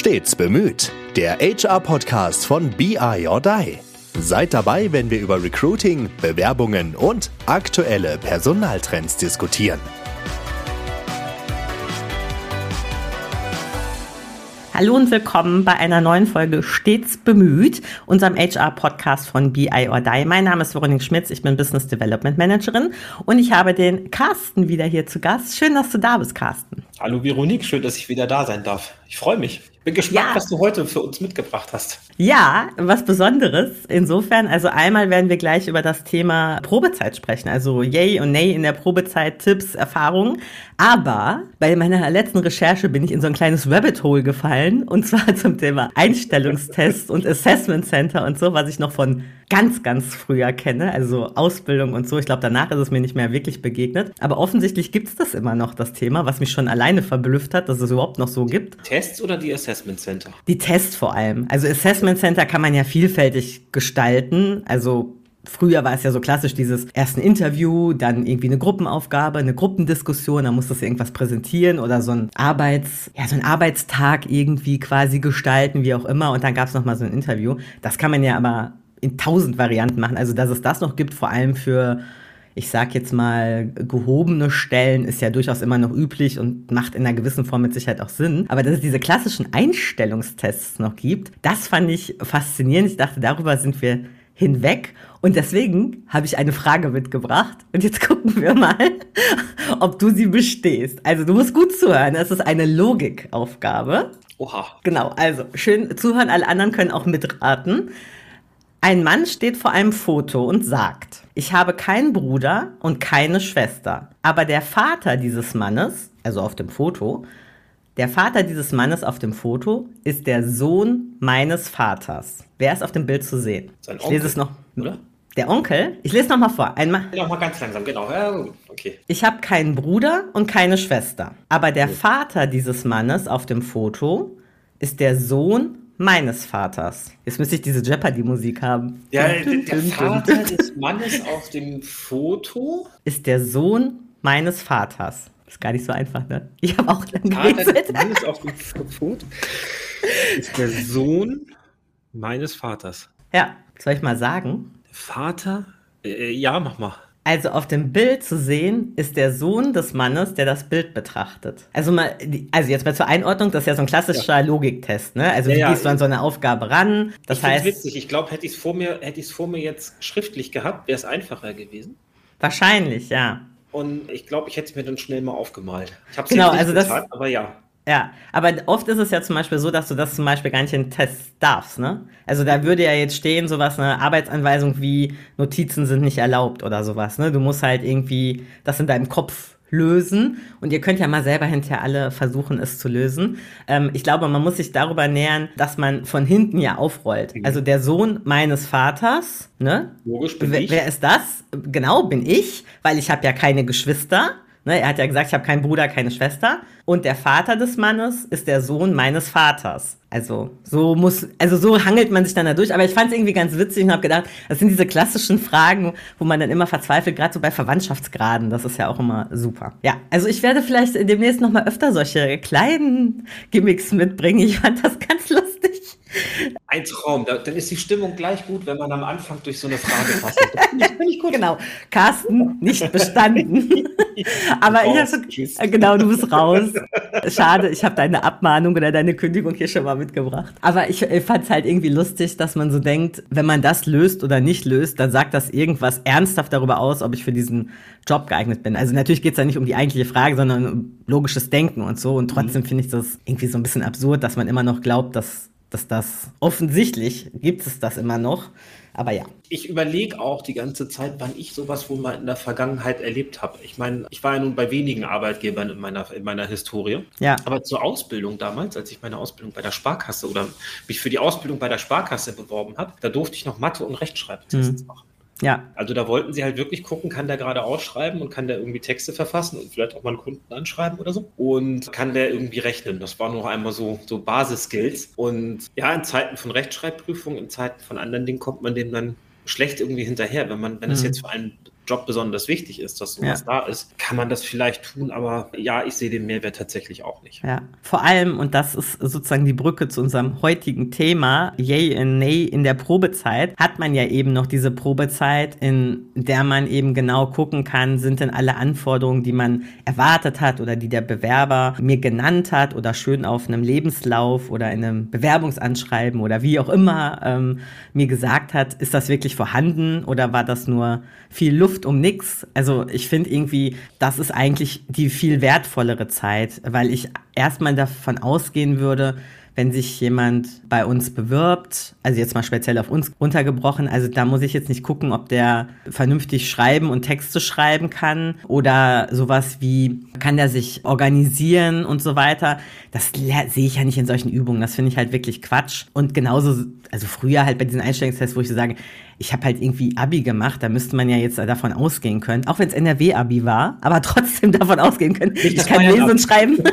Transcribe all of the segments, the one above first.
Stets bemüht. Der HR-Podcast von BI or Die. Seid dabei, wenn wir über Recruiting, Bewerbungen und aktuelle Personaltrends diskutieren. Hallo und willkommen bei einer neuen Folge Stets bemüht, unserem HR-Podcast von BI or Die. Mein Name ist Veronique Schmitz, ich bin Business Development Managerin und ich habe den Carsten wieder hier zu Gast. Schön, dass du da bist, Carsten. Hallo Veronique, schön, dass ich wieder da sein darf. Ich freue mich. Bin gespannt, ja. was du heute für uns mitgebracht hast. Ja, was Besonderes. Insofern, also einmal werden wir gleich über das Thema Probezeit sprechen. Also Yay und Nay in der Probezeit, Tipps, Erfahrungen. Aber bei meiner letzten Recherche bin ich in so ein kleines Rabbit Hole gefallen. Und zwar zum Thema Einstellungstests und Assessment Center und so, was ich noch von ganz, ganz früher kenne. Also Ausbildung und so. Ich glaube, danach ist es mir nicht mehr wirklich begegnet. Aber offensichtlich gibt es das immer noch, das Thema, was mich schon alleine verblüfft hat, dass es überhaupt noch so gibt. Tests oder die Assessment Assessment Center? Die Tests vor allem. Also Assessment Center kann man ja vielfältig gestalten. Also Früher war es ja so klassisch, dieses erst ein Interview, dann irgendwie eine Gruppenaufgabe, eine Gruppendiskussion, dann musstest du irgendwas präsentieren oder so ein Arbeits, ja, so ein Arbeitstag irgendwie quasi gestalten, wie auch immer, und dann gab es nochmal so ein Interview. Das kann man ja aber in tausend Varianten machen. Also, dass es das noch gibt, vor allem für ich sag jetzt mal, gehobene Stellen ist ja durchaus immer noch üblich und macht in einer gewissen Form mit Sicherheit auch Sinn. Aber dass es diese klassischen Einstellungstests noch gibt, das fand ich faszinierend. Ich dachte, darüber sind wir hinweg. Und deswegen habe ich eine Frage mitgebracht. Und jetzt gucken wir mal, ob du sie bestehst. Also du musst gut zuhören. Es ist eine Logikaufgabe. Oha. Genau, also schön zuhören. Alle anderen können auch mitraten. Ein Mann steht vor einem Foto und sagt, ich habe keinen Bruder und keine Schwester, aber der Vater dieses Mannes, also auf dem Foto, der Vater dieses Mannes auf dem Foto ist der Sohn meines Vaters. Wer ist auf dem Bild zu sehen? Sein Onkel, ich lese es noch. Oder? Der Onkel? Ich lese noch mal vor. Einmal. Noch mal ganz langsam, genau. Ja, okay. Ich habe keinen Bruder und keine Schwester. Aber der Vater dieses Mannes auf dem Foto ist der Sohn meines Vaters. Jetzt müsste ich diese Jeopardy-Musik haben. Ja, der Vater des Mannes auf dem Foto ist der Sohn meines Vaters. Ist gar nicht so einfach, ne? Ich habe auch lange Vater des Mannes auf dem Foto ist der Sohn meines Vaters. Ja, soll ich mal sagen? Vater? Äh, ja, mach mal. Also auf dem Bild zu sehen ist der Sohn des Mannes, der das Bild betrachtet. Also mal, also jetzt mal zur Einordnung, das ist ja so ein klassischer ja. Logiktest, ne? Also ja, wie gehst du an so eine Aufgabe ran? Das ich heißt, witzig. Ich glaube, hätte ich es vor mir, hätte ich es vor mir jetzt schriftlich gehabt, wäre es einfacher gewesen. Wahrscheinlich, ja. Und ich glaube, ich hätte es mir dann schnell mal aufgemalt. Ich habe es genau, nicht also getan, das, aber ja. Ja, aber oft ist es ja zum Beispiel so, dass du das zum Beispiel gar nicht in Tests darfst, ne? Also da würde ja jetzt stehen, sowas, eine Arbeitsanweisung wie Notizen sind nicht erlaubt oder sowas, ne? Du musst halt irgendwie das in deinem Kopf lösen und ihr könnt ja mal selber hinterher alle versuchen, es zu lösen. Ähm, ich glaube, man muss sich darüber nähern, dass man von hinten ja aufrollt. Mhm. Also der Sohn meines Vaters, ne? Logisch bin wer, ich. Wer ist das? Genau, bin ich, weil ich habe ja keine Geschwister. Ne, er hat ja gesagt, ich habe keinen Bruder, keine Schwester. Und der Vater des Mannes ist der Sohn meines Vaters. Also so muss, also so hangelt man sich dann da durch. Aber ich fand es irgendwie ganz witzig und habe gedacht, das sind diese klassischen Fragen, wo man dann immer verzweifelt, gerade so bei Verwandtschaftsgraden. Das ist ja auch immer super. Ja, also ich werde vielleicht demnächst noch mal öfter solche kleinen Gimmicks mitbringen. Ich fand das ganz lustig. Ein Traum. Da, dann ist die Stimmung gleich gut, wenn man am Anfang durch so eine Frage passt. Finde ich gut. Genau. Carsten, nicht bestanden. Aber ich habe so, genau, du bist raus. Schade, ich habe deine Abmahnung oder deine Kündigung hier schon mal mitgebracht. Aber ich, ich fand es halt irgendwie lustig, dass man so denkt, wenn man das löst oder nicht löst, dann sagt das irgendwas ernsthaft darüber aus, ob ich für diesen Job geeignet bin. Also natürlich geht es ja nicht um die eigentliche Frage, sondern um logisches Denken und so. Und trotzdem mhm. finde ich das irgendwie so ein bisschen absurd, dass man immer noch glaubt, dass dass das offensichtlich gibt es das immer noch. Aber ja. Ich überlege auch die ganze Zeit, wann ich sowas wohl mal in der Vergangenheit erlebt habe. Ich meine, ich war ja nun bei wenigen Arbeitgebern in meiner, in meiner Historie. Ja. Aber zur Ausbildung damals, als ich meine Ausbildung bei der Sparkasse oder mich für die Ausbildung bei der Sparkasse beworben habe, da durfte ich noch Mathe- und Rechtschreibtests mhm. machen. Ja. Also da wollten sie halt wirklich gucken, kann der gerade ausschreiben und kann der irgendwie Texte verfassen und vielleicht auch mal einen Kunden anschreiben oder so. Und kann der irgendwie rechnen. Das war noch einmal so, so Basis-Skills. Und ja, in Zeiten von Rechtschreibprüfung, in Zeiten von anderen Dingen kommt man dem dann schlecht irgendwie hinterher, wenn man, wenn es mhm. jetzt für einen Job besonders wichtig ist, dass sowas ja. da ist, kann man das vielleicht tun, aber ja, ich sehe den Mehrwert tatsächlich auch nicht. Ja, vor allem, und das ist sozusagen die Brücke zu unserem heutigen Thema, Yay und Nay in der Probezeit, hat man ja eben noch diese Probezeit, in der man eben genau gucken kann, sind denn alle Anforderungen, die man erwartet hat oder die der Bewerber mir genannt hat oder schön auf einem Lebenslauf oder in einem Bewerbungsanschreiben oder wie auch immer ähm, mir gesagt hat, ist das wirklich vorhanden oder war das nur viel Luft um nix? Also ich finde irgendwie, das ist eigentlich die viel wertvollere Zeit, weil ich erstmal davon ausgehen würde, wenn sich jemand bei uns bewirbt, also jetzt mal speziell auf uns runtergebrochen, also da muss ich jetzt nicht gucken, ob der vernünftig schreiben und Texte schreiben kann oder sowas wie, kann der sich organisieren und so weiter. Das sehe ich ja nicht in solchen Übungen. Das finde ich halt wirklich Quatsch. Und genauso, also früher halt bei diesen Einstellungstests, wo ich so sage, ich habe halt irgendwie Abi gemacht, da müsste man ja jetzt davon ausgehen können, auch wenn es NRW-Abi war, aber trotzdem davon ausgehen können, ich kann lesen und schreiben.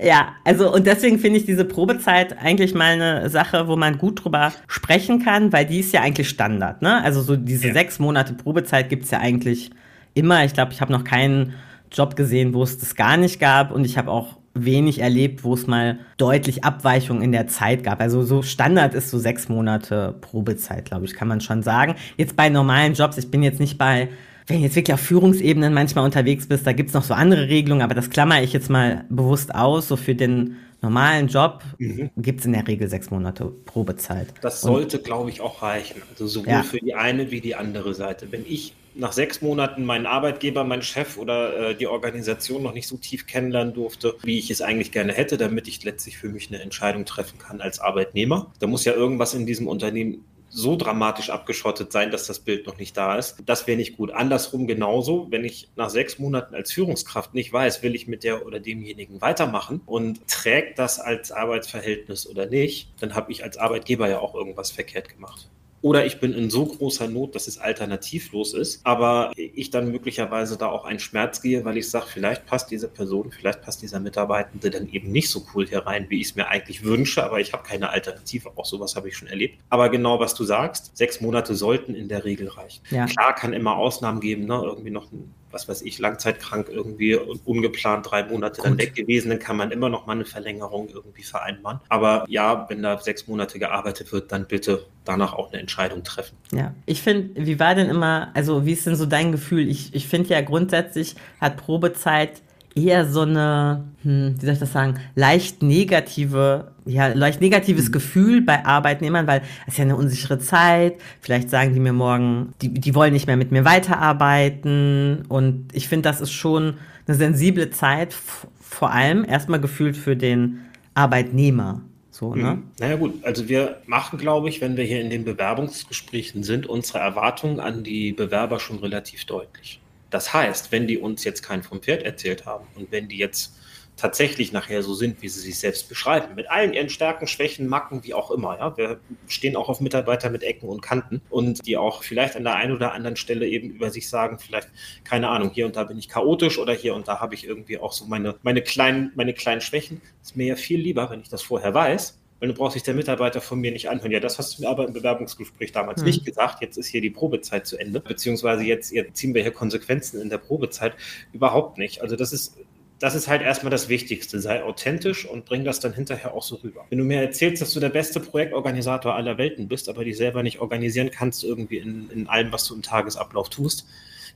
ja, also und deswegen finde ich diese Probezeit eigentlich mal eine Sache, wo man gut drüber sprechen kann, weil die ist ja eigentlich Standard. Ne? Also so diese ja. sechs Monate Probezeit gibt es ja eigentlich immer. Ich glaube, ich habe noch keinen Job gesehen, wo es das gar nicht gab und ich habe auch wenig erlebt, wo es mal deutlich Abweichungen in der Zeit gab. Also so Standard ist so sechs Monate Probezeit, glaube ich, kann man schon sagen. Jetzt bei normalen Jobs, ich bin jetzt nicht bei wenn jetzt wirklich auf Führungsebenen manchmal unterwegs bist, da gibt's noch so andere Regelungen, aber das klammer ich jetzt mal bewusst aus. So für den normalen Job mhm. gibt's in der Regel sechs Monate Probezeit. Das sollte, glaube ich, auch reichen. Also sowohl ja. für die eine wie die andere Seite. Wenn ich nach sechs Monaten meinen Arbeitgeber, meinen Chef oder äh, die Organisation noch nicht so tief kennenlernen durfte, wie ich es eigentlich gerne hätte, damit ich letztlich für mich eine Entscheidung treffen kann als Arbeitnehmer. Da muss ja irgendwas in diesem Unternehmen so dramatisch abgeschottet sein, dass das Bild noch nicht da ist. Das wäre nicht gut. Andersrum genauso, wenn ich nach sechs Monaten als Führungskraft nicht weiß, will ich mit der oder demjenigen weitermachen und trägt das als Arbeitsverhältnis oder nicht, dann habe ich als Arbeitgeber ja auch irgendwas verkehrt gemacht. Oder ich bin in so großer Not, dass es alternativlos ist, aber ich dann möglicherweise da auch einen Schmerz gehe, weil ich sage, vielleicht passt diese Person, vielleicht passt dieser Mitarbeitende dann eben nicht so cool hier rein, wie ich es mir eigentlich wünsche, aber ich habe keine Alternative. Auch sowas habe ich schon erlebt. Aber genau was du sagst, sechs Monate sollten in der Regel reichen. Ja. Klar kann immer Ausnahmen geben, ne? irgendwie noch ein was weiß ich, langzeitkrank irgendwie und ungeplant drei Monate Gut. dann weg gewesen, dann kann man immer noch mal eine Verlängerung irgendwie vereinbaren. Aber ja, wenn da sechs Monate gearbeitet wird, dann bitte danach auch eine Entscheidung treffen. Ja, ich finde, wie war denn immer, also wie ist denn so dein Gefühl? Ich, ich finde ja grundsätzlich hat Probezeit eher so eine, hm, wie soll ich das sagen, leicht negative, ja, leicht negatives mhm. Gefühl bei Arbeitnehmern, weil es ist ja eine unsichere Zeit. Vielleicht sagen die mir morgen, die, die wollen nicht mehr mit mir weiterarbeiten. Und ich finde, das ist schon eine sensible Zeit, vor allem erstmal gefühlt für den Arbeitnehmer. So, ne? Mhm. Naja gut, also wir machen, glaube ich, wenn wir hier in den Bewerbungsgesprächen sind, unsere Erwartungen an die Bewerber schon relativ deutlich. Das heißt, wenn die uns jetzt kein vom Pferd erzählt haben und wenn die jetzt tatsächlich nachher so sind, wie sie sich selbst beschreiben, mit allen ihren Stärken, Schwächen, Macken, wie auch immer. Ja? Wir stehen auch auf Mitarbeiter mit Ecken und Kanten und die auch vielleicht an der einen oder anderen Stelle eben über sich sagen, vielleicht, keine Ahnung, hier und da bin ich chaotisch oder hier und da habe ich irgendwie auch so meine, meine, kleinen, meine kleinen Schwächen. Ist mir ja viel lieber, wenn ich das vorher weiß, weil du brauchst sich der Mitarbeiter von mir nicht anhören. Ja, das hast du mir aber im Bewerbungsgespräch damals mhm. nicht gesagt. Jetzt ist hier die Probezeit zu Ende, beziehungsweise jetzt, jetzt ziehen wir hier Konsequenzen in der Probezeit. Überhaupt nicht. Also das ist das ist halt erstmal das Wichtigste. Sei authentisch und bring das dann hinterher auch so rüber. Wenn du mir erzählst, dass du der beste Projektorganisator aller Welten bist, aber dich selber nicht organisieren kannst, irgendwie in, in allem, was du im Tagesablauf tust,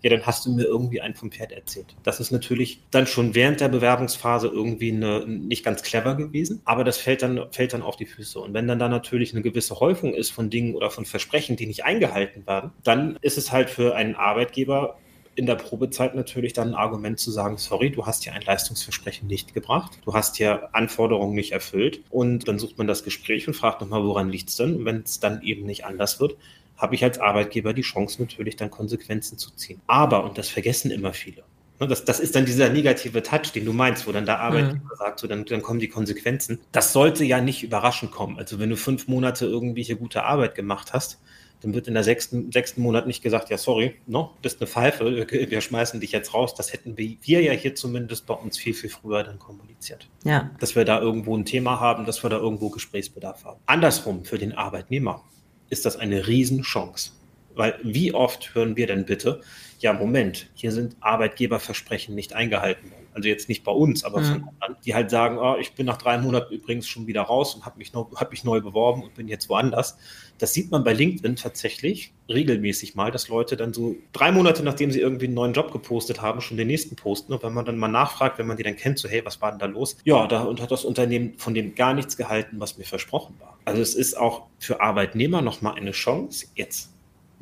ja, dann hast du mir irgendwie einen vom Pferd erzählt. Das ist natürlich dann schon während der Bewerbungsphase irgendwie eine, nicht ganz clever gewesen, aber das fällt dann, fällt dann auf die Füße. Und wenn dann da natürlich eine gewisse Häufung ist von Dingen oder von Versprechen, die nicht eingehalten werden, dann ist es halt für einen Arbeitgeber in der Probezeit natürlich dann ein Argument zu sagen, sorry, du hast hier ein Leistungsversprechen nicht gebracht, du hast hier Anforderungen nicht erfüllt und dann sucht man das Gespräch und fragt nochmal, woran liegt es denn? Und wenn es dann eben nicht anders wird, habe ich als Arbeitgeber die Chance natürlich dann Konsequenzen zu ziehen. Aber, und das vergessen immer viele, ne, das, das ist dann dieser negative Touch, den du meinst, wo dann der Arbeitgeber mhm. sagt, so, dann, dann kommen die Konsequenzen. Das sollte ja nicht überraschend kommen. Also wenn du fünf Monate irgendwie hier gute Arbeit gemacht hast, dann wird in der sechsten, sechsten Monat nicht gesagt, ja, sorry, no, bist eine Pfeife, wir, wir schmeißen dich jetzt raus. Das hätten wir, wir ja hier zumindest bei uns viel, viel früher dann kommuniziert. Ja. Dass wir da irgendwo ein Thema haben, dass wir da irgendwo Gesprächsbedarf haben. Andersrum, für den Arbeitnehmer ist das eine Riesenchance. Weil wie oft hören wir denn bitte, ja, Moment, hier sind Arbeitgeberversprechen nicht eingehalten worden. Also jetzt nicht bei uns, aber mhm. von anderen, die halt sagen, oh, ich bin nach drei Monaten übrigens schon wieder raus und habe mich, hab mich neu beworben und bin jetzt woanders. Das sieht man bei LinkedIn tatsächlich regelmäßig mal, dass Leute dann so drei Monate, nachdem sie irgendwie einen neuen Job gepostet haben, schon den nächsten posten. Und wenn man dann mal nachfragt, wenn man die dann kennt, so, hey, was war denn da los? Ja, da und hat das Unternehmen von dem gar nichts gehalten, was mir versprochen war. Also es ist auch für Arbeitnehmer nochmal eine Chance, jetzt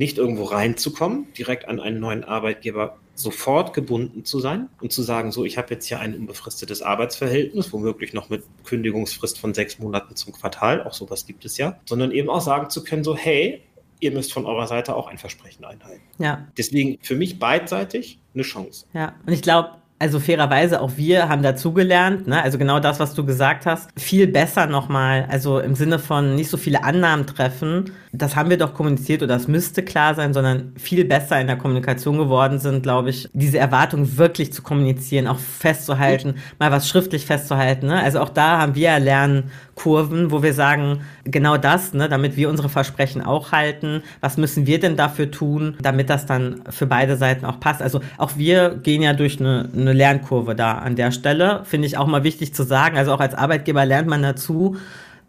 nicht irgendwo reinzukommen, direkt an einen neuen Arbeitgeber sofort gebunden zu sein und zu sagen, so, ich habe jetzt hier ein unbefristetes Arbeitsverhältnis, womöglich noch mit Kündigungsfrist von sechs Monaten zum Quartal, auch sowas gibt es ja, sondern eben auch sagen zu können, so, hey, ihr müsst von eurer Seite auch ein Versprechen einhalten. Ja. Deswegen für mich beidseitig eine Chance. Ja, und ich glaube, also fairerweise auch wir haben dazugelernt, ne? also genau das, was du gesagt hast, viel besser nochmal, also im Sinne von nicht so viele Annahmen treffen, das haben wir doch kommuniziert oder das müsste klar sein, sondern viel besser in der Kommunikation geworden sind, glaube ich, diese Erwartung wirklich zu kommunizieren, auch festzuhalten, mal was schriftlich festzuhalten. Ne? Also auch da haben wir Lernkurven, wo wir sagen, genau das, ne, damit wir unsere Versprechen auch halten, was müssen wir denn dafür tun, damit das dann für beide Seiten auch passt. Also auch wir gehen ja durch eine, eine Lernkurve da an der Stelle, finde ich auch mal wichtig zu sagen. Also auch als Arbeitgeber lernt man dazu,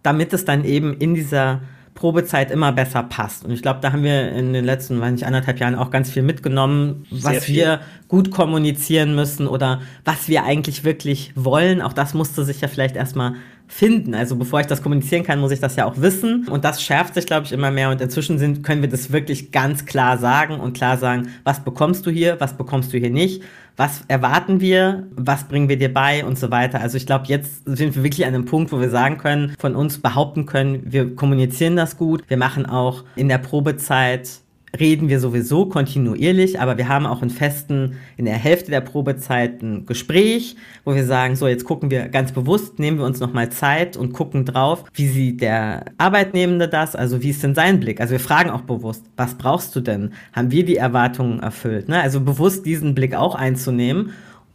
damit es dann eben in dieser Probezeit immer besser passt. Und ich glaube, da haben wir in den letzten, weiß nicht, anderthalb Jahren auch ganz viel mitgenommen, was wir gut kommunizieren müssen oder was wir eigentlich wirklich wollen. Auch das musste sich ja vielleicht erstmal finden. Also bevor ich das kommunizieren kann, muss ich das ja auch wissen. Und das schärft sich, glaube ich, immer mehr. Und inzwischen sind, können wir das wirklich ganz klar sagen und klar sagen, was bekommst du hier, was bekommst du hier nicht, was erwarten wir, was bringen wir dir bei und so weiter. Also ich glaube, jetzt sind wir wirklich an einem Punkt, wo wir sagen können, von uns behaupten können, wir kommunizieren das gut. Wir machen auch in der Probezeit reden wir sowieso kontinuierlich, aber wir haben auch einen festen, in der Hälfte der Probezeit ein Gespräch, wo wir sagen, so jetzt gucken wir ganz bewusst, nehmen wir uns nochmal Zeit und gucken drauf, wie sieht der Arbeitnehmende das, also wie ist denn sein Blick? Also wir fragen auch bewusst, was brauchst du denn? Haben wir die Erwartungen erfüllt? Ne? Also bewusst diesen Blick auch einzunehmen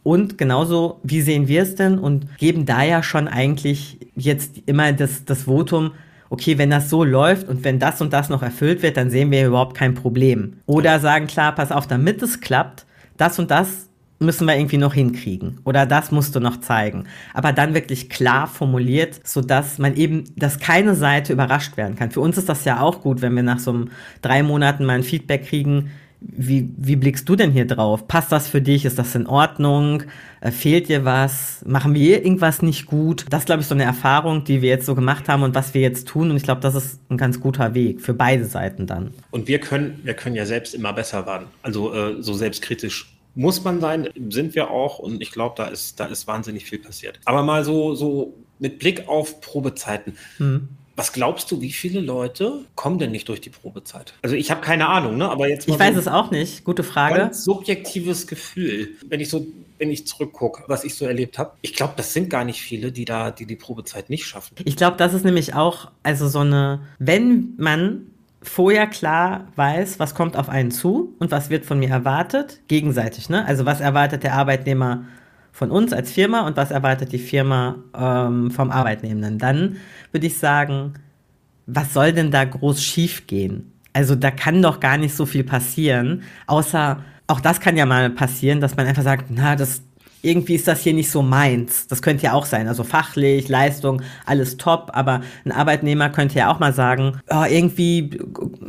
und genauso, wie sehen wir es denn? Und geben da ja schon eigentlich jetzt immer das, das Votum, okay, wenn das so läuft und wenn das und das noch erfüllt wird, dann sehen wir überhaupt kein Problem. Oder sagen, klar, pass auf, damit es klappt, das und das müssen wir irgendwie noch hinkriegen oder das musst du noch zeigen. Aber dann wirklich klar formuliert, sodass man eben, dass keine Seite überrascht werden kann. Für uns ist das ja auch gut, wenn wir nach so einem drei Monaten mal ein Feedback kriegen, wie, wie blickst du denn hier drauf? Passt das für dich? Ist das in Ordnung? Äh, fehlt dir was? Machen wir irgendwas nicht gut? Das ist, glaube ich, so eine Erfahrung, die wir jetzt so gemacht haben und was wir jetzt tun. Und ich glaube, das ist ein ganz guter Weg für beide Seiten dann. Und wir können, wir können ja selbst immer besser werden. Also äh, so selbstkritisch muss man sein, sind wir auch. Und ich glaube, da ist, da ist wahnsinnig viel passiert. Aber mal so, so mit Blick auf Probezeiten. Hm. Was glaubst du, wie viele Leute kommen denn nicht durch die Probezeit? Also ich habe keine Ahnung, ne? Aber jetzt ich weiß so es auch nicht. Gute Frage. Ganz subjektives Gefühl, wenn ich so, wenn ich zurückgucke, was ich so erlebt habe. Ich glaube, das sind gar nicht viele, die da, die die Probezeit nicht schaffen. Ich glaube, das ist nämlich auch, also so eine, wenn man vorher klar weiß, was kommt auf einen zu und was wird von mir erwartet, gegenseitig, ne? Also was erwartet der Arbeitnehmer von uns als Firma und was erwartet die Firma ähm, vom Arbeitnehmenden. Dann würde ich sagen, was soll denn da groß schief gehen? Also da kann doch gar nicht so viel passieren, außer auch das kann ja mal passieren, dass man einfach sagt, na, das, irgendwie ist das hier nicht so meins. Das könnte ja auch sein. Also fachlich, Leistung, alles top, aber ein Arbeitnehmer könnte ja auch mal sagen, oh, irgendwie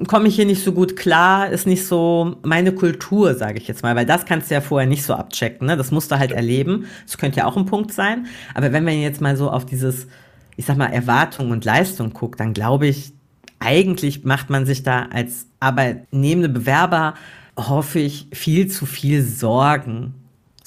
komme ich hier nicht so gut klar, ist nicht so meine Kultur, sage ich jetzt mal, weil das kannst du ja vorher nicht so abchecken. Ne? Das musst du halt erleben. Das könnte ja auch ein Punkt sein. Aber wenn man jetzt mal so auf dieses, ich sag mal, Erwartung und Leistung guckt, dann glaube ich, eigentlich macht man sich da als arbeitnehmende Bewerber hoffe ich, viel zu viel Sorgen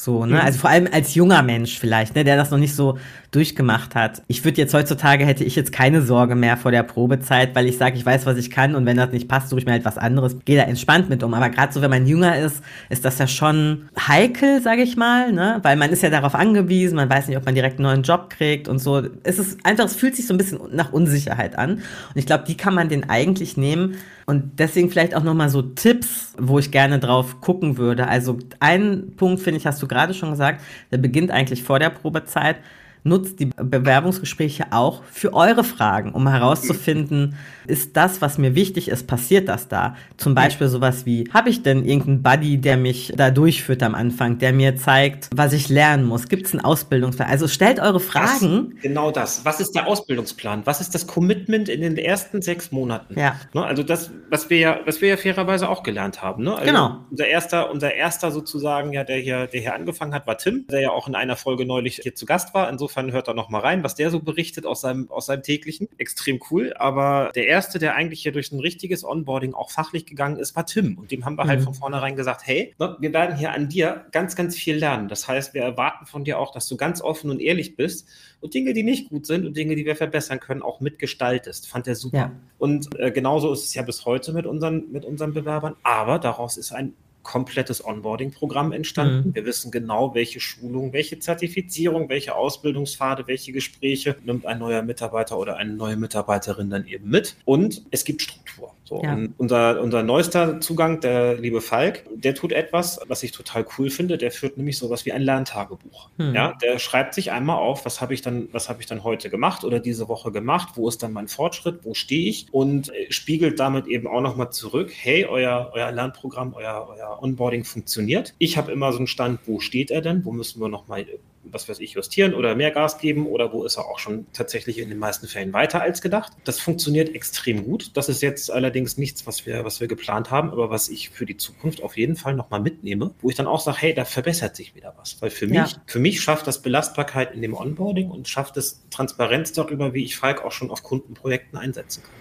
so, ne? Mhm. Also vor allem als junger Mensch vielleicht, ne, der das noch nicht so durchgemacht hat. Ich würde jetzt heutzutage hätte ich jetzt keine Sorge mehr vor der Probezeit, weil ich sage, ich weiß, was ich kann und wenn das nicht passt, suche ich mir halt was anderes. Gehe da entspannt mit um. Aber gerade so, wenn man jünger ist, ist das ja schon heikel, sage ich mal, ne? Weil man ist ja darauf angewiesen, man weiß nicht, ob man direkt einen neuen Job kriegt und so. Es ist einfach, es fühlt sich so ein bisschen nach Unsicherheit an. Und ich glaube, die kann man den eigentlich nehmen. Und deswegen vielleicht auch nochmal so Tipps, wo ich gerne drauf gucken würde. Also ein Punkt, finde ich, hast du gerade schon gesagt, der beginnt eigentlich vor der Probezeit nutzt die Bewerbungsgespräche auch für eure Fragen, um herauszufinden, ist das, was mir wichtig ist, passiert das da? Zum Beispiel sowas wie, habe ich denn irgendeinen Buddy, der mich da durchführt am Anfang, der mir zeigt, was ich lernen muss? Gibt es einen Ausbildungsplan? Also stellt eure Fragen. Das, genau das. Was ist der Ausbildungsplan? Was ist das Commitment in den ersten sechs Monaten? Ja. Ne, also das, was wir ja, was wir ja fairerweise auch gelernt haben. Ne? Also genau. Unser erster, unser erster sozusagen, ja, der hier, der hier angefangen hat, war Tim, der ja auch in einer Folge neulich hier zu Gast war. Insofern hört er noch mal rein, was der so berichtet aus seinem, aus seinem täglichen. Extrem cool. Aber der erste, der eigentlich hier durch ein richtiges Onboarding auch fachlich gegangen ist, war Tim. Und dem haben wir halt mhm. halt von vornherein gesagt, hey, ne, wir werden hier an dir ganz, ganz viel lernen. Das heißt, wir erwarten von dir auch, dass du ganz offen und ehrlich bist und Dinge, die nicht gut sind und Dinge, die wir verbessern können, auch mitgestaltest. Fand er super. Ja. Und äh, genauso ist es ja bis heute mit unseren, mit unseren Bewerbern. Aber daraus ist ein komplettes Onboarding-Programm entstanden. Mhm. Wir wissen genau, welche Schulung, welche Zertifizierung, welche Ausbildungspfade, welche Gespräche nimmt ein neuer Mitarbeiter oder eine neue Mitarbeiterin dann eben mit. Und es gibt Struktur. So, ja. unser, unser neuester Zugang, der liebe Falk, der tut etwas, was ich total cool finde. Der führt nämlich sowas wie ein Lerntagebuch. Mhm. Ja, der schreibt sich einmal auf, was habe ich dann, was habe ich dann heute gemacht oder diese Woche gemacht, wo ist dann mein Fortschritt, wo stehe ich und spiegelt damit eben auch nochmal zurück, hey, euer, euer Lernprogramm, euer, euer Onboarding funktioniert. Ich habe immer so einen Stand, wo steht er denn? Wo müssen wir nochmal was weiß ich, justieren oder mehr Gas geben oder wo ist er auch schon tatsächlich in den meisten Fällen weiter als gedacht. Das funktioniert extrem gut. Das ist jetzt allerdings nichts, was wir, was wir geplant haben, aber was ich für die Zukunft auf jeden Fall nochmal mitnehme, wo ich dann auch sage, hey, da verbessert sich wieder was. Weil für ja. mich, für mich schafft das Belastbarkeit in dem Onboarding und schafft es Transparenz darüber, wie ich Falk auch schon auf Kundenprojekten einsetzen kann.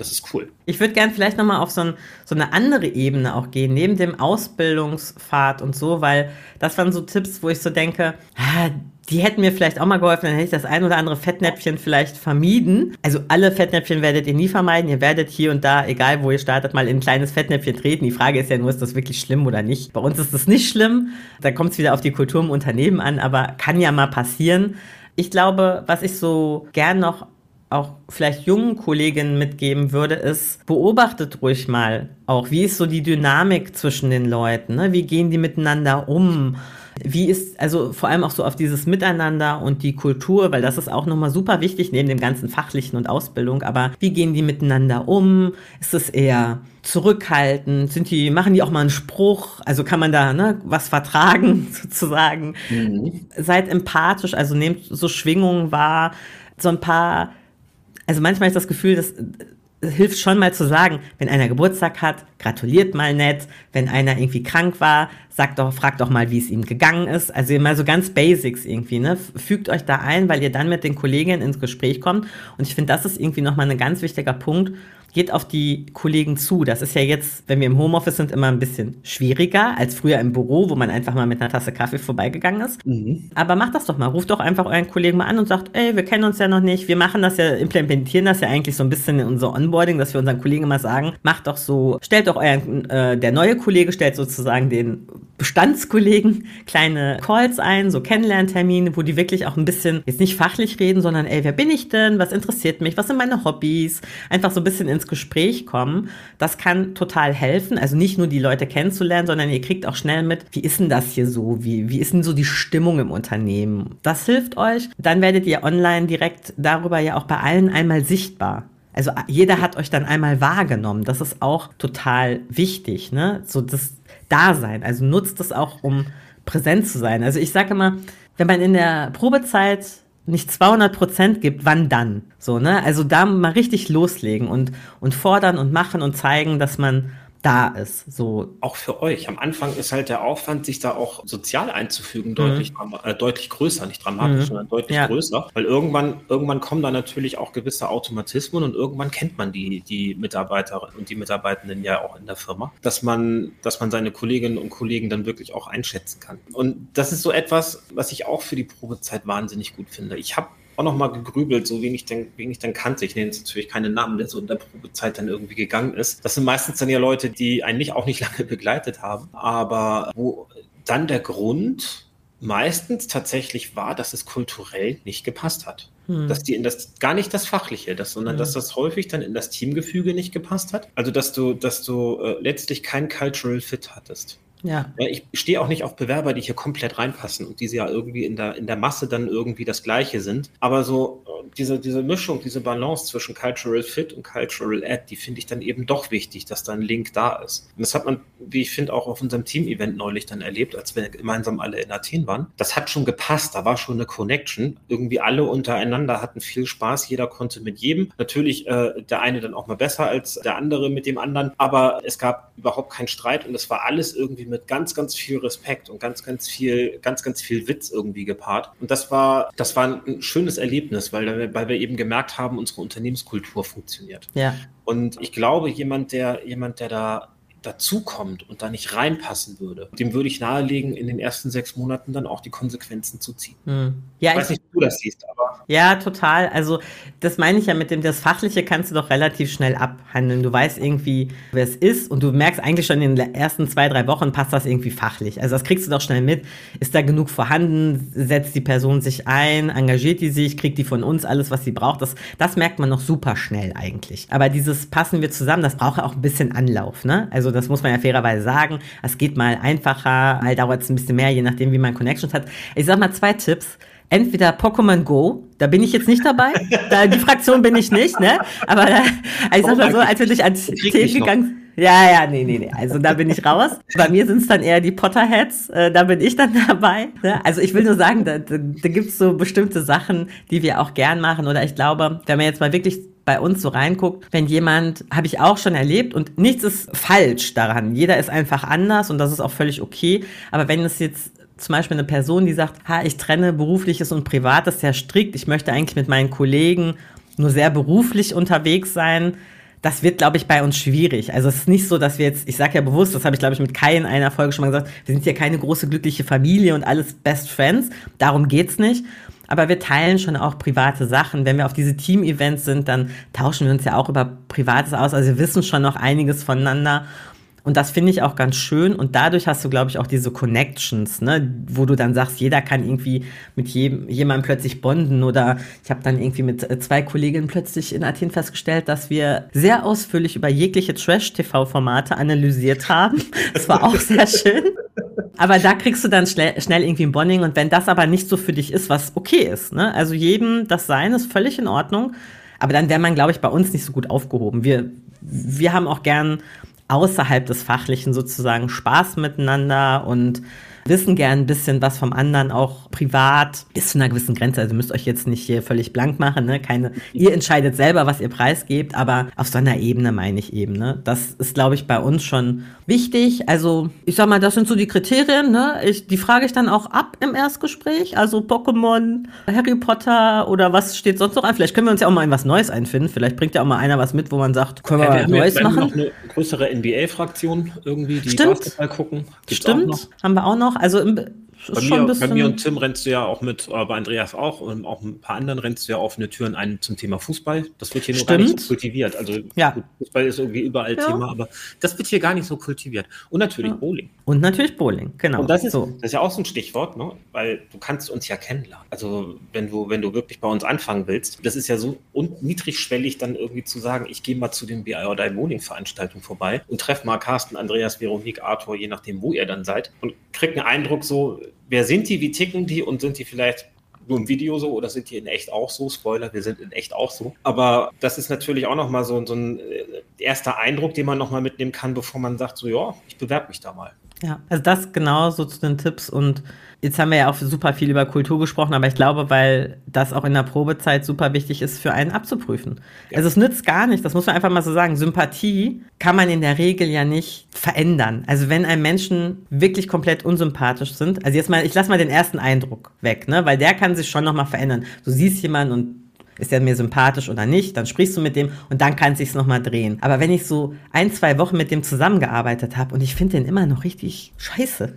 Das ist cool. Ich würde gerne vielleicht nochmal auf so, ein, so, eine andere Ebene auch gehen, neben dem Ausbildungspfad und so, weil das waren so Tipps, wo ich so denke, ah, die hätten mir vielleicht auch mal geholfen, dann hätte ich das ein oder andere Fettnäpfchen vielleicht vermieden. Also alle Fettnäpfchen werdet ihr nie vermeiden. Ihr werdet hier und da, egal wo ihr startet, mal in ein kleines Fettnäpfchen treten. Die Frage ist ja nur, ist das wirklich schlimm oder nicht? Bei uns ist das nicht schlimm. Da kommt es wieder auf die Kultur im Unternehmen an, aber kann ja mal passieren. Ich glaube, was ich so gern noch auch vielleicht jungen Kolleginnen mitgeben würde, ist, beobachtet ruhig mal auch, wie ist so die Dynamik zwischen den Leuten, ne? wie gehen die miteinander um, wie ist, also vor allem auch so auf dieses Miteinander und die Kultur, weil das ist auch nochmal super wichtig neben dem ganzen Fachlichen und Ausbildung, aber wie gehen die miteinander um? Ist es eher zurückhaltend? Sind die, machen die auch mal einen Spruch? Also kann man da ne, was vertragen sozusagen? Mhm. Seid empathisch, also nehmt so Schwingungen wahr, so ein paar also manchmal ist das Gefühl, das, das hilft schon mal zu sagen, wenn einer Geburtstag hat, gratuliert mal nett. Wenn einer irgendwie krank war, sagt doch, fragt doch mal, wie es ihm gegangen ist. Also immer so ganz Basics irgendwie, ne? Fügt euch da ein, weil ihr dann mit den Kolleginnen ins Gespräch kommt. Und ich finde, das ist irgendwie nochmal ein ganz wichtiger Punkt, geht auf die Kollegen zu. Das ist ja jetzt, wenn wir im Homeoffice sind, immer ein bisschen schwieriger als früher im Büro, wo man einfach mal mit einer Tasse Kaffee vorbeigegangen ist. Mhm. Aber macht das doch mal. Ruft doch einfach euren Kollegen mal an und sagt, ey, wir kennen uns ja noch nicht. Wir machen das ja, implementieren das ja eigentlich so ein bisschen in unser Onboarding, dass wir unseren Kollegen mal sagen, macht doch so, stellt doch euren, äh, der neue Kollege stellt sozusagen den Bestandskollegen kleine Calls ein, so Kennenlerntermine, wo die wirklich auch ein bisschen jetzt nicht fachlich reden, sondern ey, wer bin ich denn? Was interessiert mich? Was sind meine Hobbys? Einfach so ein bisschen ins Gespräch kommen. Das kann total helfen. Also nicht nur die Leute kennenzulernen, sondern ihr kriegt auch schnell mit, wie ist denn das hier so? Wie, wie ist denn so die Stimmung im Unternehmen? Das hilft euch. Dann werdet ihr online direkt darüber ja auch bei allen einmal sichtbar. Also jeder hat euch dann einmal wahrgenommen. Das ist auch total wichtig, ne? So das Dasein. Also nutzt es auch, um präsent zu sein. Also ich sage immer, wenn man in der Probezeit nicht 200 Prozent gibt, wann dann? So, ne? Also da mal richtig loslegen und, und fordern und machen und zeigen, dass man da ist. So. Auch für euch. Am Anfang ist halt der Aufwand, sich da auch sozial einzufügen, mhm. deutlich, äh, deutlich größer, nicht dramatisch, mhm. sondern deutlich ja. größer. Weil irgendwann, irgendwann kommen da natürlich auch gewisse Automatismen und irgendwann kennt man die, die Mitarbeiter und die Mitarbeitenden ja auch in der Firma, dass man, dass man seine Kolleginnen und Kollegen dann wirklich auch einschätzen kann. Und das ist so etwas, was ich auch für die Probezeit wahnsinnig gut finde. Ich habe auch nochmal gegrübelt, so wenig denn, wenig dann kannte. Ich nenne jetzt natürlich keine Namen, der so in der Probezeit dann irgendwie gegangen ist. Das sind meistens dann ja Leute, die einen nicht auch nicht lange begleitet haben, aber wo dann der Grund meistens tatsächlich war, dass es kulturell nicht gepasst hat. Hm. Dass die in das gar nicht das Fachliche, das, sondern hm. dass das häufig dann in das Teamgefüge nicht gepasst hat. Also dass du, dass du äh, letztlich kein Cultural Fit hattest. Ja. Ich stehe auch nicht auf Bewerber, die hier komplett reinpassen und die ja irgendwie in der, in der Masse dann irgendwie das Gleiche sind. Aber so diese, diese Mischung, diese Balance zwischen Cultural Fit und Cultural Ad, die finde ich dann eben doch wichtig, dass da ein Link da ist. Und das hat man, wie ich finde, auch auf unserem Team-Event neulich dann erlebt, als wir gemeinsam alle in Athen waren. Das hat schon gepasst, da war schon eine Connection. Irgendwie alle untereinander hatten viel Spaß, jeder konnte mit jedem. Natürlich äh, der eine dann auch mal besser als der andere mit dem anderen, aber es gab überhaupt keinen Streit und es war alles irgendwie mit ganz, ganz viel Respekt und ganz, ganz viel, ganz, ganz viel Witz irgendwie gepaart. Und das war, das war ein schönes Erlebnis, weil, weil wir eben gemerkt haben, unsere Unternehmenskultur funktioniert. Ja. Und ich glaube, jemand, der, jemand, der da dazukommt und da nicht reinpassen würde, dem würde ich nahelegen, in den ersten sechs Monaten dann auch die Konsequenzen zu ziehen. Hm. Ja, ich weiß nicht, wie du das siehst, aber. Ja, total. Also, das meine ich ja mit dem, das Fachliche kannst du doch relativ schnell abhandeln. Du weißt irgendwie, wer es ist und du merkst eigentlich schon in den ersten zwei, drei Wochen passt das irgendwie fachlich. Also, das kriegst du doch schnell mit. Ist da genug vorhanden? Setzt die Person sich ein? Engagiert die sich? Kriegt die von uns alles, was sie braucht? Das, das merkt man noch super schnell eigentlich. Aber dieses passen wir zusammen, das braucht ja auch ein bisschen Anlauf, ne? Also, das muss man ja fairerweise sagen. Es geht mal einfacher, mal dauert es ein bisschen mehr, je nachdem, wie man Connections hat. Ich sag mal zwei Tipps entweder Pokémon Go, da bin ich jetzt nicht dabei, da, die Fraktion bin ich nicht, ne? Aber da, ich sag mal so, als wir ich ans Tee gegangen ja, ja, nee, nee, nee. Also da bin ich raus. Bei mir sind es dann eher die Potterheads, äh, da bin ich dann dabei. Ne? Also ich will nur sagen, da, da, da gibt es so bestimmte Sachen, die wir auch gern machen. Oder ich glaube, wenn man jetzt mal wirklich bei uns so reinguckt, wenn jemand, habe ich auch schon erlebt und nichts ist falsch daran. Jeder ist einfach anders und das ist auch völlig okay. Aber wenn es jetzt zum Beispiel eine Person, die sagt, ha, ich trenne berufliches und privates sehr strikt, ich möchte eigentlich mit meinen Kollegen nur sehr beruflich unterwegs sein, das wird, glaube ich, bei uns schwierig. Also es ist nicht so, dass wir jetzt, ich sage ja bewusst, das habe ich, glaube ich, mit Kai in einer Folge schon mal gesagt, wir sind ja keine große glückliche Familie und alles Best Friends. Darum geht's nicht. Aber wir teilen schon auch private Sachen. Wenn wir auf diese Team-Events sind, dann tauschen wir uns ja auch über Privates aus. Also wir wissen schon noch einiges voneinander. Und das finde ich auch ganz schön. Und dadurch hast du, glaube ich, auch diese Connections, ne? wo du dann sagst, jeder kann irgendwie mit jedem, jemandem plötzlich bonden. Oder ich habe dann irgendwie mit äh, zwei Kolleginnen plötzlich in Athen festgestellt, dass wir sehr ausführlich über jegliche Trash-TV-Formate analysiert haben. Das war auch sehr schön. Aber da kriegst du dann schnell, schnell irgendwie ein Bonding. Und wenn das aber nicht so für dich ist, was okay ist, ne? also jedem das Sein ist völlig in Ordnung. Aber dann wäre man, glaube ich, bei uns nicht so gut aufgehoben. Wir, wir haben auch gern außerhalb des Fachlichen sozusagen Spaß miteinander und wissen gern ein bisschen was vom anderen, auch privat, bis zu einer gewissen Grenze. Also müsst euch jetzt nicht hier völlig blank machen, ne? Keine, ihr entscheidet selber, was ihr preisgebt, aber auf so einer Ebene meine ich eben, ne? Das ist, glaube ich, bei uns schon wichtig. Also, ich sag mal, das sind so die Kriterien, ne? Ich, die frage ich dann auch ab im Erstgespräch. Also Pokémon, Harry Potter oder was steht sonst noch an? Vielleicht können wir uns ja auch mal in was Neues einfinden. Vielleicht bringt ja auch mal einer was mit, wo man sagt, können wir ja, was wir Neues machen. Wir haben noch eine größere NBA-Fraktion irgendwie, die Stimmt. Basketball gucken. Gibt's Stimmt, haben wir auch noch. Also im, bei mir, bei mir, und Tim rennst du ja auch mit, äh, bei Andreas auch und auch ein paar anderen rennst du ja offene Türen ein zum Thema Fußball. Das wird hier nur gar nicht so kultiviert. Also ja. gut, Fußball ist irgendwie überall ja. Thema, aber das wird hier gar nicht so kultiviert. Und natürlich ja. Bowling. Und natürlich Bowling, genau. Und das ist, so. das ist ja auch so ein Stichwort, ne? weil du kannst uns ja kennenlernen. Also wenn du, wenn du wirklich bei uns anfangen willst, das ist ja so niedrigschwellig dann irgendwie zu sagen, ich gehe mal zu den BI oder Bowling Veranstaltungen vorbei und treffe mal Carsten, Andreas, Veronique, Arthur, je nachdem, wo ihr dann seid und krieg einen Eindruck so, wer sind die, wie ticken die und sind die vielleicht nur im Video so oder sind die in echt auch so? Spoiler, wir sind in echt auch so. Aber das ist natürlich auch nochmal so, so ein äh, erster Eindruck, den man nochmal mitnehmen kann, bevor man sagt, so ja, ich bewerbe mich da mal. Ja, also das genau so zu den Tipps und Jetzt haben wir ja auch super viel über Kultur gesprochen, aber ich glaube, weil das auch in der Probezeit super wichtig ist, für einen abzuprüfen. Ja. Also es nützt gar nicht, das muss man einfach mal so sagen. Sympathie kann man in der Regel ja nicht verändern. Also wenn einem Menschen wirklich komplett unsympathisch sind, also jetzt mal, ich lasse mal den ersten Eindruck weg, ne, weil der kann sich schon nochmal verändern. Du siehst jemanden und ist er mir sympathisch oder nicht, dann sprichst du mit dem und dann kann es sich nochmal drehen. Aber wenn ich so ein, zwei Wochen mit dem zusammengearbeitet habe und ich finde den immer noch richtig scheiße,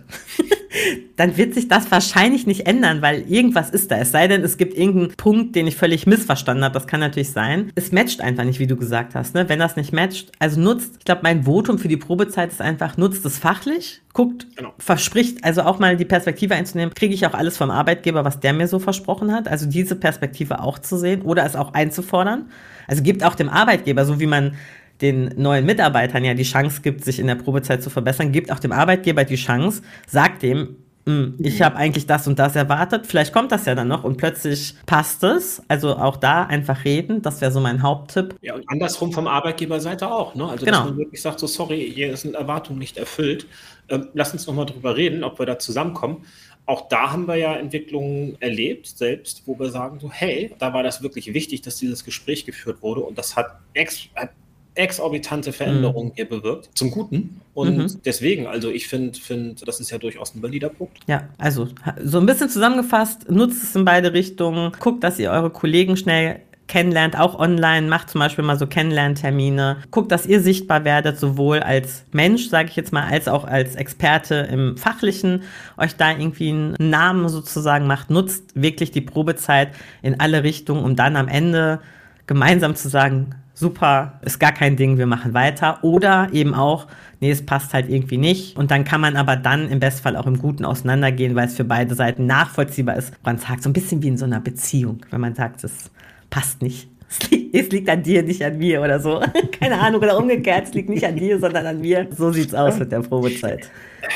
dann wird sich das wahrscheinlich nicht ändern, weil irgendwas ist da. Es sei denn, es gibt irgendeinen Punkt, den ich völlig missverstanden habe. Das kann natürlich sein. Es matcht einfach nicht, wie du gesagt hast. Ne? Wenn das nicht matcht, also nutzt, ich glaube, mein Votum für die Probezeit ist einfach, nutzt es fachlich, guckt, genau. verspricht, also auch mal die Perspektive einzunehmen, kriege ich auch alles vom Arbeitgeber, was der mir so versprochen hat. Also diese Perspektive auch zu sehen oder es auch einzufordern. Also gibt auch dem Arbeitgeber, so wie man den neuen Mitarbeitern ja die Chance gibt, sich in der Probezeit zu verbessern, gibt auch dem Arbeitgeber die Chance, sagt dem, hm, ich mhm. habe eigentlich das und das erwartet, vielleicht kommt das ja dann noch und plötzlich passt es. Also auch da einfach reden, das wäre so mein Haupttipp. Ja, und andersrum vom Arbeitgeberseite auch. Ne? Also, genau. dass man wirklich sagt, so sorry, hier sind Erwartungen nicht erfüllt. Ähm, lass uns nochmal drüber reden, ob wir da zusammenkommen. Auch da haben wir ja Entwicklungen erlebt, selbst, wo wir sagen, so, hey, da war das wirklich wichtig, dass dieses Gespräch geführt wurde und das hat, ex hat exorbitante Veränderungen mhm. hier bewirkt, zum Guten. Und mhm. deswegen, also ich finde, find, das ist ja durchaus ein valider Punkt. Ja, also so ein bisschen zusammengefasst, nutzt es in beide Richtungen, guckt, dass ihr eure Kollegen schnell kennenlernt, auch online, macht zum Beispiel mal so Kennenlerntermine, guckt, dass ihr sichtbar werdet, sowohl als Mensch, sage ich jetzt mal, als auch als Experte im Fachlichen, euch da irgendwie einen Namen sozusagen macht, nutzt wirklich die Probezeit in alle Richtungen, um dann am Ende gemeinsam zu sagen, super, ist gar kein Ding, wir machen weiter. Oder eben auch, nee, es passt halt irgendwie nicht. Und dann kann man aber dann im Bestfall auch im Guten auseinandergehen, weil es für beide Seiten nachvollziehbar ist. Man sagt so ein bisschen wie in so einer Beziehung, wenn man sagt, es passt nicht. Es liegt, es liegt an dir, nicht an mir oder so. Keine Ahnung, oder umgekehrt, es liegt nicht an dir, sondern an mir. So sieht's aus mit der Probezeit.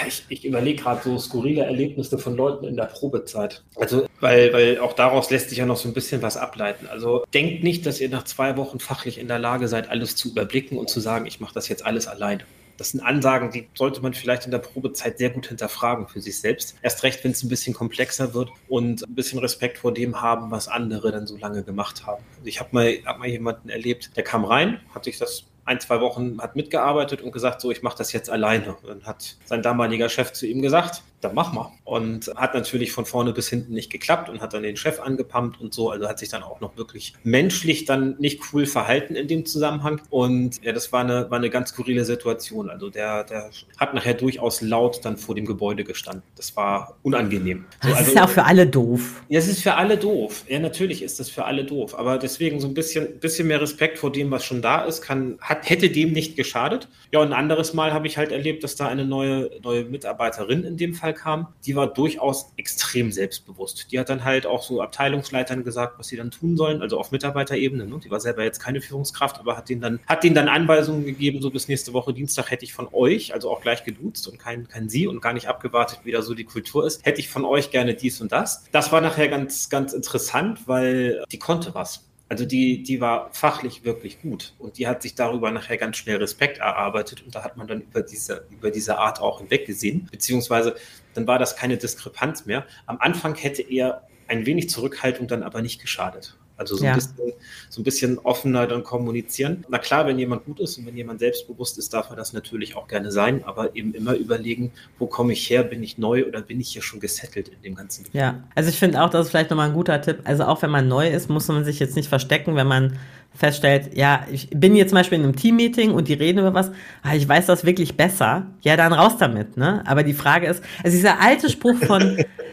Ich, ich überlege gerade so skurrile Erlebnisse von Leuten in der Probezeit. Also, weil, weil auch daraus lässt sich ja noch so ein bisschen was ableiten. Also denkt nicht, dass ihr nach zwei Wochen fachlich in der Lage seid, alles zu überblicken und zu sagen, ich mache das jetzt alles alleine. Das sind Ansagen, die sollte man vielleicht in der Probezeit sehr gut hinterfragen für sich selbst. Erst recht, wenn es ein bisschen komplexer wird und ein bisschen Respekt vor dem haben, was andere dann so lange gemacht haben. Also ich habe mal, hab mal jemanden erlebt, der kam rein, hat sich das ein, zwei Wochen hat mitgearbeitet und gesagt, so, ich mache das jetzt alleine. Dann hat sein damaliger Chef zu ihm gesagt, dann mach mal. Und hat natürlich von vorne bis hinten nicht geklappt und hat dann den Chef angepumpt und so. Also hat sich dann auch noch wirklich menschlich dann nicht cool verhalten in dem Zusammenhang. Und ja, das war eine, war eine ganz skurrile Situation. Also der, der hat nachher durchaus laut dann vor dem Gebäude gestanden. Das war unangenehm. So, das also, ist ja auch für alle doof. Ja, es ist für alle doof. Ja, natürlich ist das für alle doof. Aber deswegen so ein bisschen, bisschen mehr Respekt vor dem, was schon da ist, kann, hat, hätte dem nicht geschadet. Ja, und ein anderes Mal habe ich halt erlebt, dass da eine neue, neue Mitarbeiterin in dem Fall Fall kam, die war durchaus extrem selbstbewusst. Die hat dann halt auch so Abteilungsleitern gesagt, was sie dann tun sollen, also auf Mitarbeiterebene. Ne? Die war selber jetzt keine Führungskraft, aber hat denen dann, hat denen dann Anweisungen gegeben, so bis nächste Woche Dienstag hätte ich von euch, also auch gleich geduzt und kein, kein Sie und gar nicht abgewartet, wie da so die Kultur ist, hätte ich von euch gerne dies und das. Das war nachher ganz, ganz interessant, weil die konnte was. Also die, die war fachlich wirklich gut und die hat sich darüber nachher ganz schnell Respekt erarbeitet und da hat man dann über diese, über diese Art auch hinweggesehen, beziehungsweise dann war das keine Diskrepanz mehr. Am Anfang hätte er ein wenig Zurückhaltung dann aber nicht geschadet. Also so, ja. ein bisschen, so ein bisschen offener dann kommunizieren. Na klar, wenn jemand gut ist und wenn jemand selbstbewusst ist, darf er das natürlich auch gerne sein, aber eben immer überlegen, wo komme ich her, bin ich neu oder bin ich hier schon gesettelt in dem ganzen Gefühl. Ja, also ich finde auch, das ist vielleicht nochmal ein guter Tipp. Also auch wenn man neu ist, muss man sich jetzt nicht verstecken, wenn man feststellt, ja, ich bin jetzt zum Beispiel in einem Teammeeting und die reden über was, ah, ich weiß das wirklich besser, ja, dann raus damit, ne? Aber die Frage ist, also dieser alte Spruch von,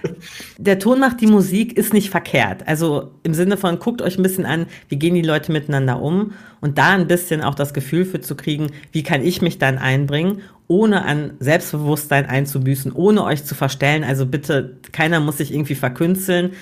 der Ton macht die Musik, ist nicht verkehrt. Also im Sinne von, guckt euch ein bisschen an, wie gehen die Leute miteinander um und da ein bisschen auch das Gefühl für zu kriegen, wie kann ich mich dann einbringen, ohne an Selbstbewusstsein einzubüßen, ohne euch zu verstellen. Also bitte, keiner muss sich irgendwie verkünsteln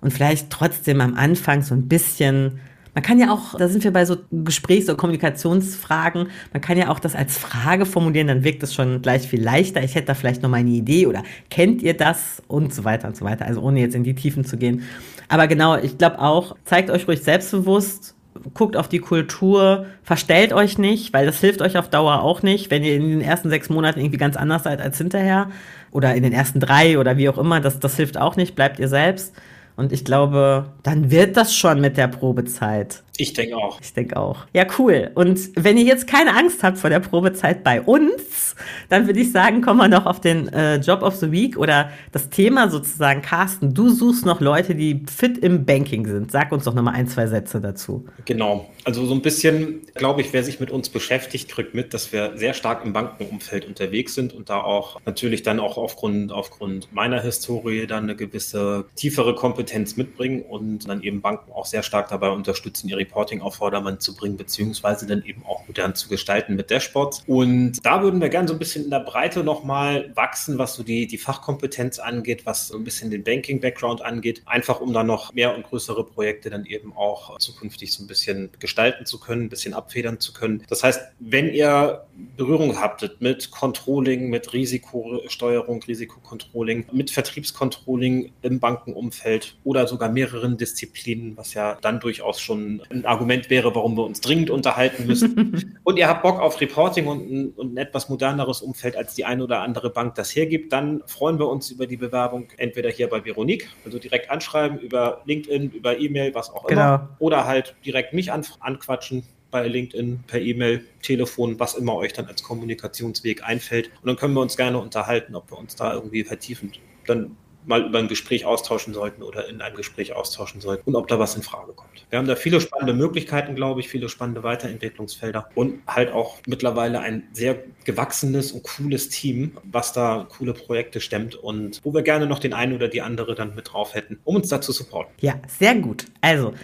und vielleicht trotzdem am Anfang so ein bisschen man kann ja auch, da sind wir bei so Gesprächs- oder Kommunikationsfragen, man kann ja auch das als Frage formulieren, dann wirkt es schon gleich viel leichter. Ich hätte da vielleicht noch mal eine Idee oder kennt ihr das und so weiter und so weiter. Also ohne jetzt in die Tiefen zu gehen. Aber genau, ich glaube auch, zeigt euch ruhig selbstbewusst, guckt auf die Kultur, verstellt euch nicht, weil das hilft euch auf Dauer auch nicht, wenn ihr in den ersten sechs Monaten irgendwie ganz anders seid als hinterher oder in den ersten drei oder wie auch immer, das, das hilft auch nicht, bleibt ihr selbst. Und ich glaube, dann wird das schon mit der Probezeit. Ich denke auch. Ich denke auch. Ja, cool. Und wenn ihr jetzt keine Angst habt vor der Probezeit bei uns, dann würde ich sagen, kommen wir noch auf den äh, Job of the Week oder das Thema sozusagen. Carsten, du suchst noch Leute, die fit im Banking sind. Sag uns doch nochmal ein, zwei Sätze dazu. Genau. Also so ein bisschen, glaube ich, wer sich mit uns beschäftigt, kriegt mit, dass wir sehr stark im Bankenumfeld unterwegs sind und da auch natürlich dann auch aufgrund, aufgrund meiner Historie dann eine gewisse tiefere Kompetenz mitbringen und dann eben Banken auch sehr stark dabei unterstützen, ihre Reporting auf Vordermann zu bringen, beziehungsweise dann eben auch modern zu gestalten mit Dashboards. Und da würden wir gerne so ein bisschen in der Breite nochmal wachsen, was so die, die Fachkompetenz angeht, was so ein bisschen den Banking-Background angeht, einfach um da noch mehr und größere Projekte dann eben auch zukünftig so ein bisschen gestalten zu können, ein bisschen abfedern zu können. Das heißt, wenn ihr Berührung habtet mit Controlling, mit Risikosteuerung, Risikocontrolling, mit Vertriebscontrolling im Bankenumfeld oder sogar mehreren Disziplinen, was ja dann durchaus schon ein Argument wäre, warum wir uns dringend unterhalten müssen. und ihr habt Bock auf Reporting und ein, und ein etwas moderneres Umfeld als die eine oder andere Bank das hergibt, dann freuen wir uns über die Bewerbung entweder hier bei Veronique, also direkt anschreiben über LinkedIn, über E-Mail, was auch genau. immer, oder halt direkt mich an, anquatschen bei LinkedIn, per E-Mail, Telefon, was immer euch dann als Kommunikationsweg einfällt. Und dann können wir uns gerne unterhalten, ob wir uns da irgendwie vertiefend dann mal über ein Gespräch austauschen sollten oder in einem Gespräch austauschen sollten und ob da was in Frage kommt. Wir haben da viele spannende Möglichkeiten, glaube ich, viele spannende Weiterentwicklungsfelder und halt auch mittlerweile ein sehr gewachsenes und cooles Team, was da coole Projekte stemmt und wo wir gerne noch den einen oder die andere dann mit drauf hätten, um uns da zu supporten. Ja, sehr gut. Also,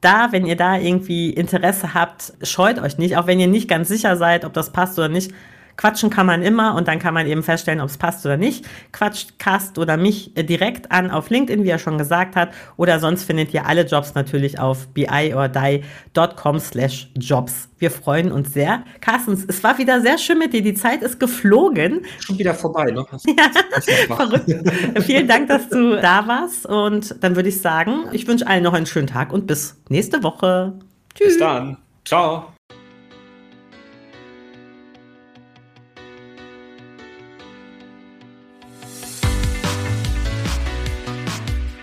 da, wenn ihr da irgendwie Interesse habt, scheut euch nicht, auch wenn ihr nicht ganz sicher seid, ob das passt oder nicht. Quatschen kann man immer und dann kann man eben feststellen, ob es passt oder nicht. Quatscht Cast oder mich äh, direkt an auf LinkedIn, wie er schon gesagt hat. Oder sonst findet ihr alle Jobs natürlich auf biordie.com slash jobs. Wir freuen uns sehr. Carstens, es war wieder sehr schön mit dir. Die Zeit ist geflogen. Schon wieder vorbei, ne? ja, verrückt. Vielen Dank, dass du da warst. Und dann würde ich sagen, ich wünsche allen noch einen schönen Tag und bis nächste Woche. Tschüss. Bis dann. Ciao.